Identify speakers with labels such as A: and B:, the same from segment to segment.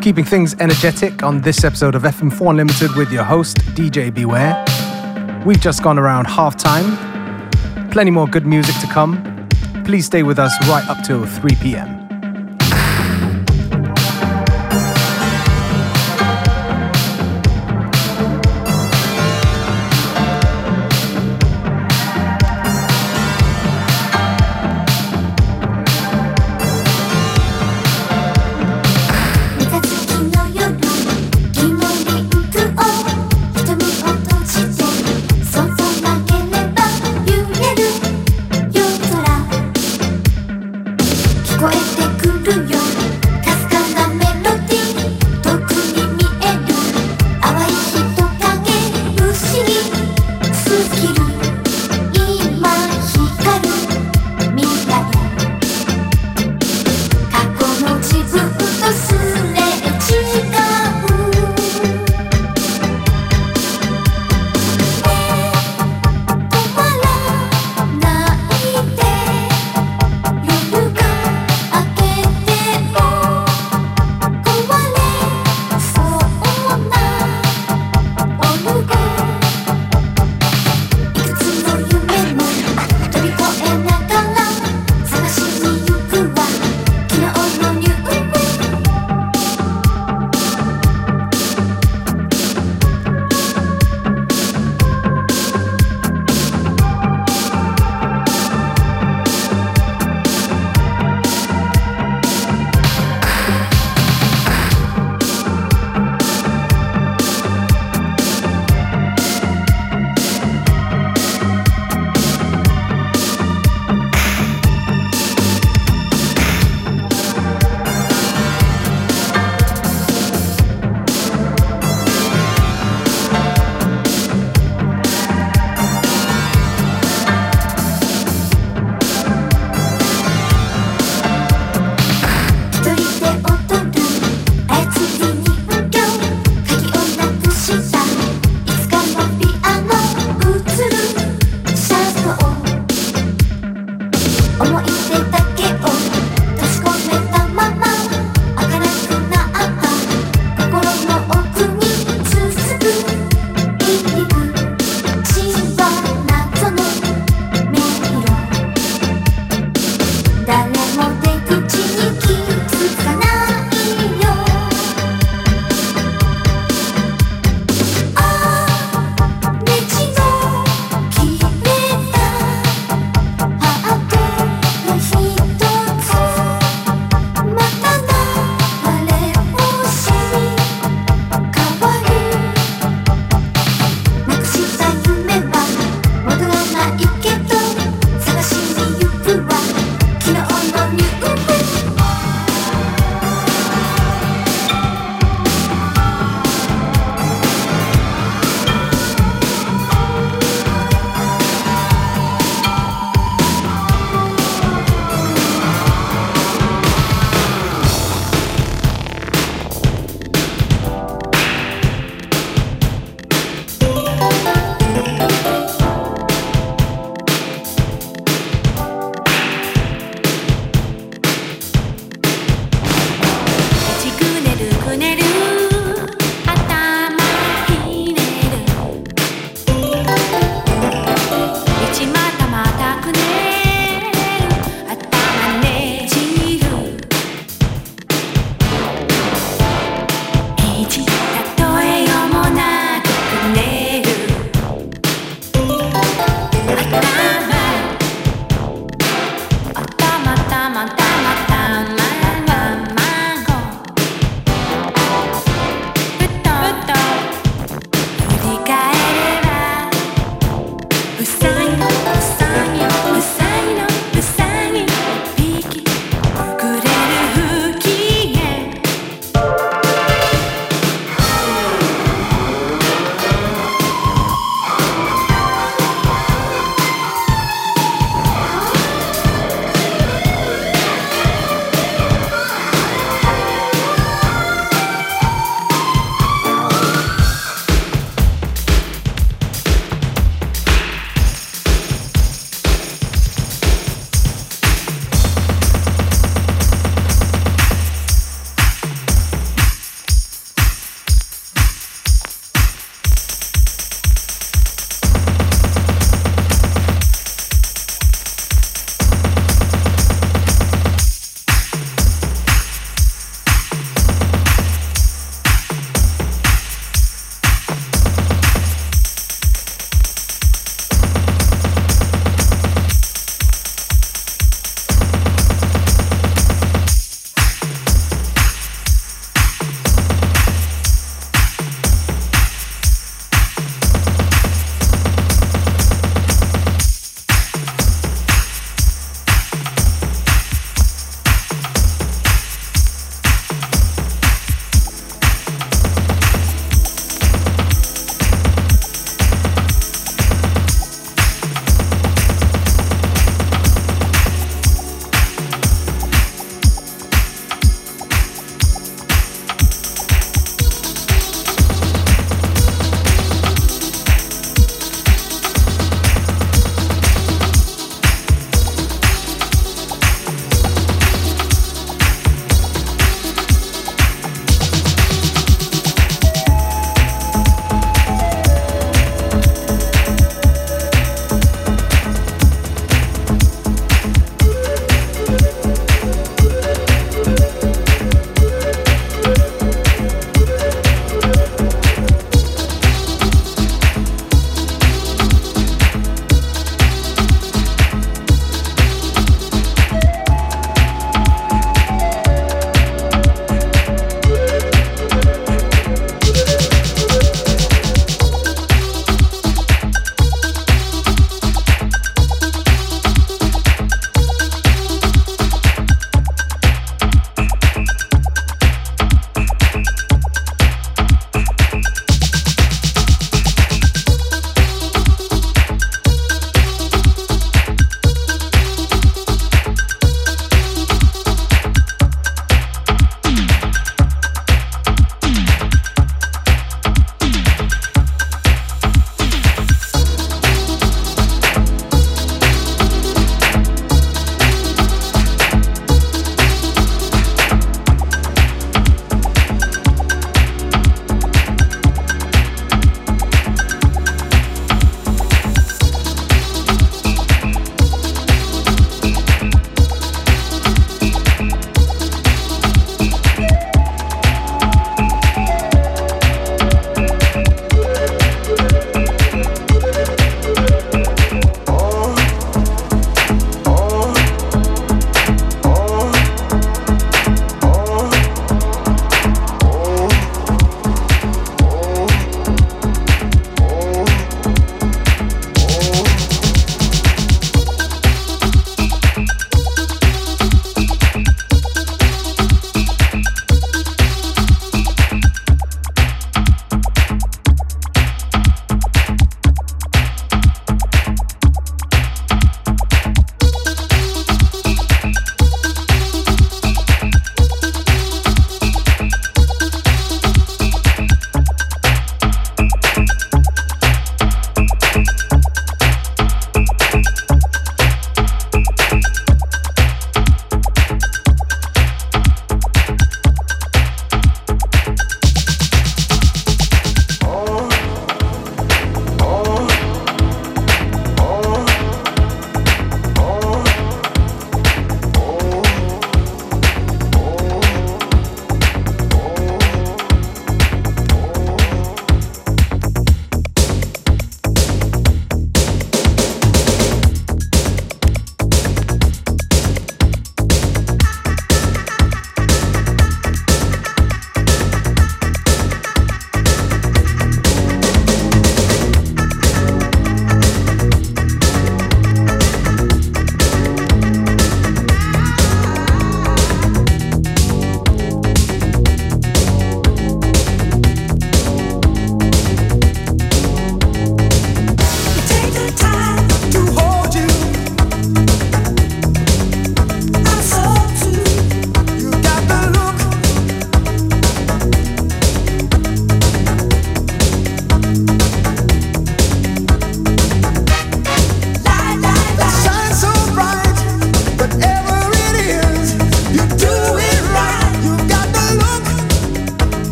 A: Keeping things energetic on this episode of FM4 Unlimited with your host, DJ Beware. We've just gone around half time. Plenty more good music to come. Please stay with us right up till 3 p.m.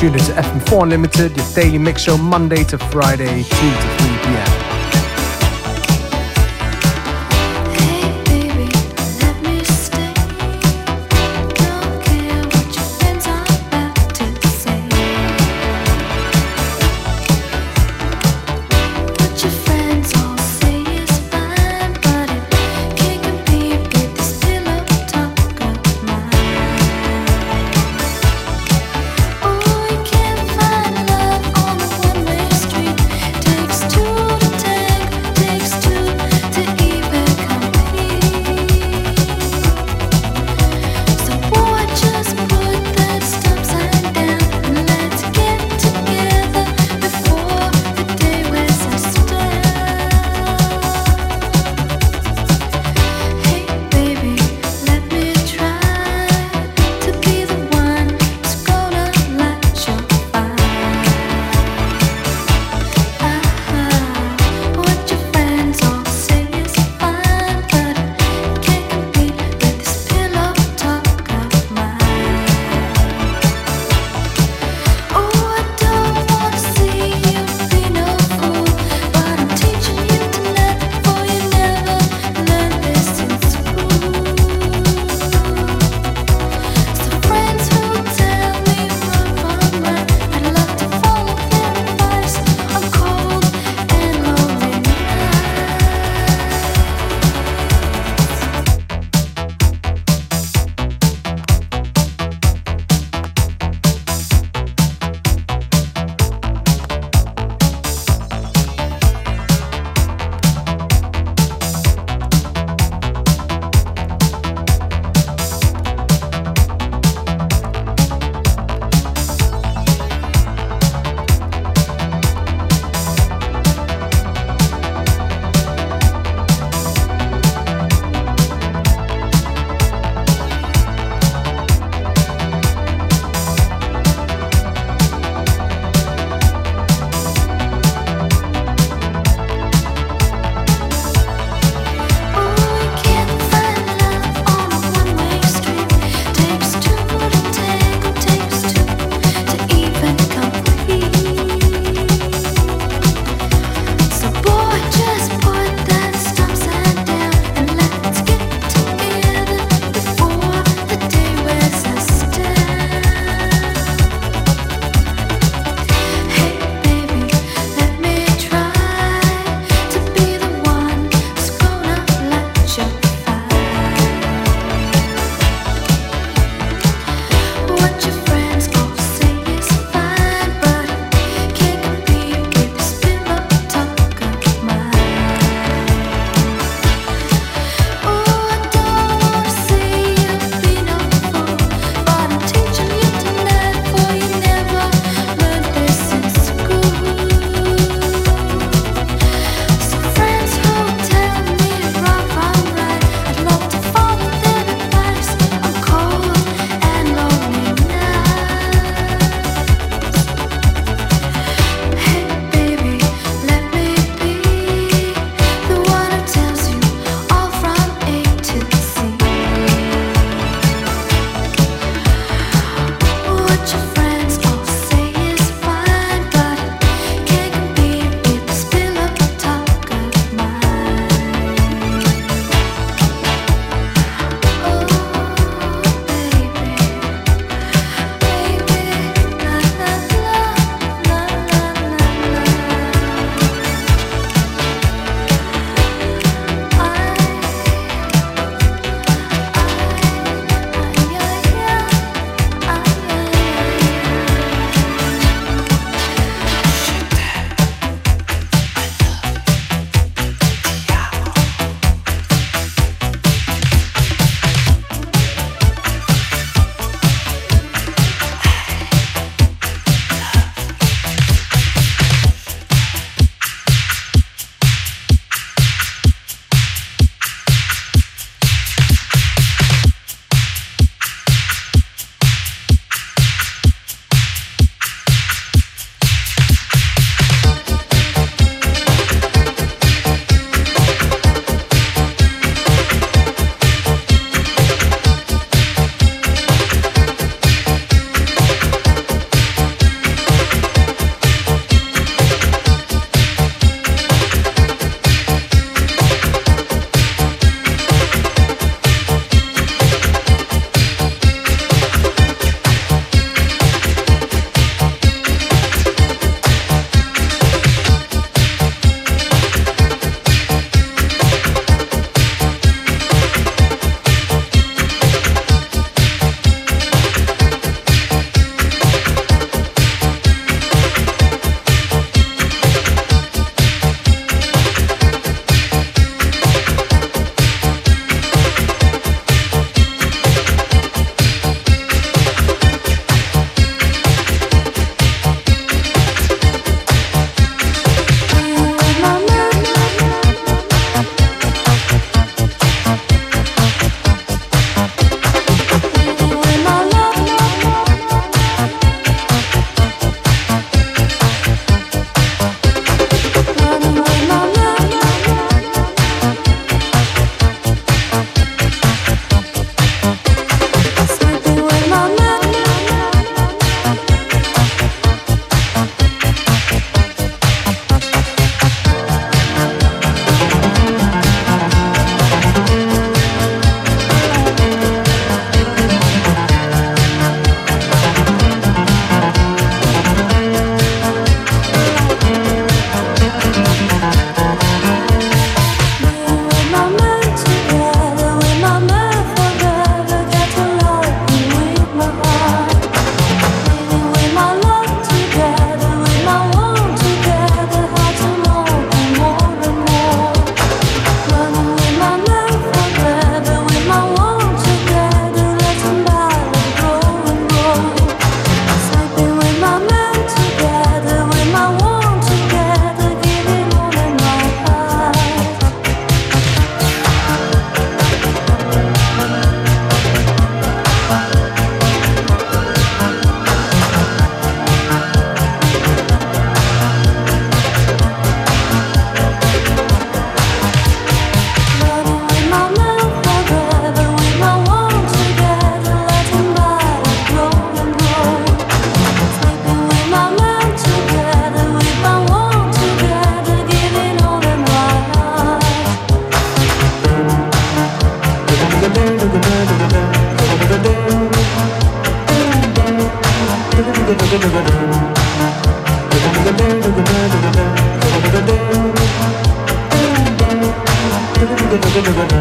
B: Tuned into FM4 Unlimited, your daily mix show Monday to Friday, 2 to 3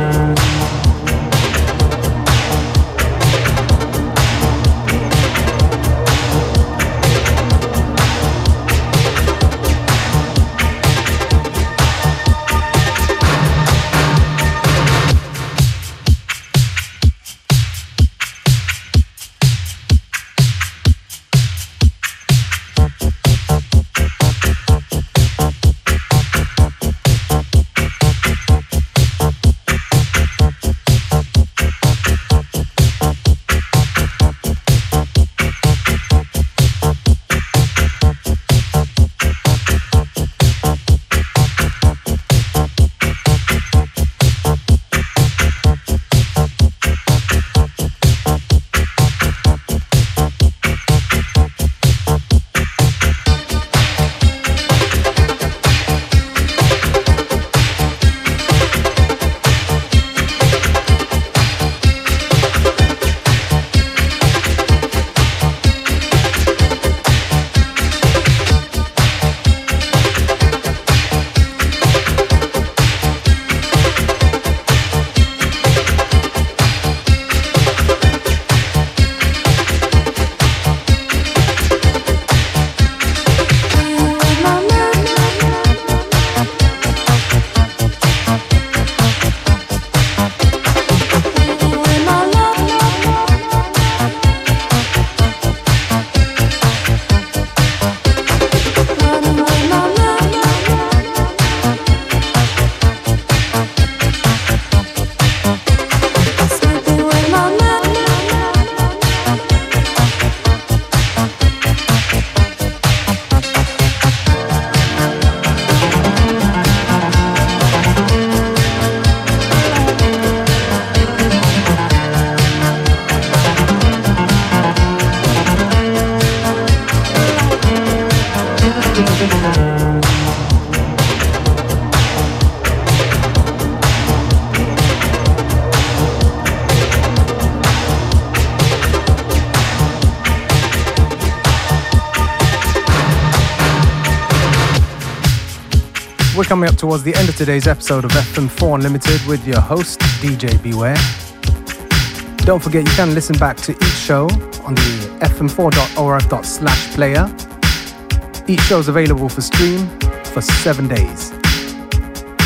C: Música
A: coming up towards the end of today's episode of FM4 Unlimited with your host, DJ Beware. Don't forget you can listen back to each show on the fm4.orf slash player. Each show is available for stream for seven days.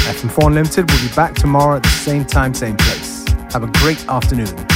A: FM4 Unlimited will be back tomorrow at the same time, same place. Have a great afternoon.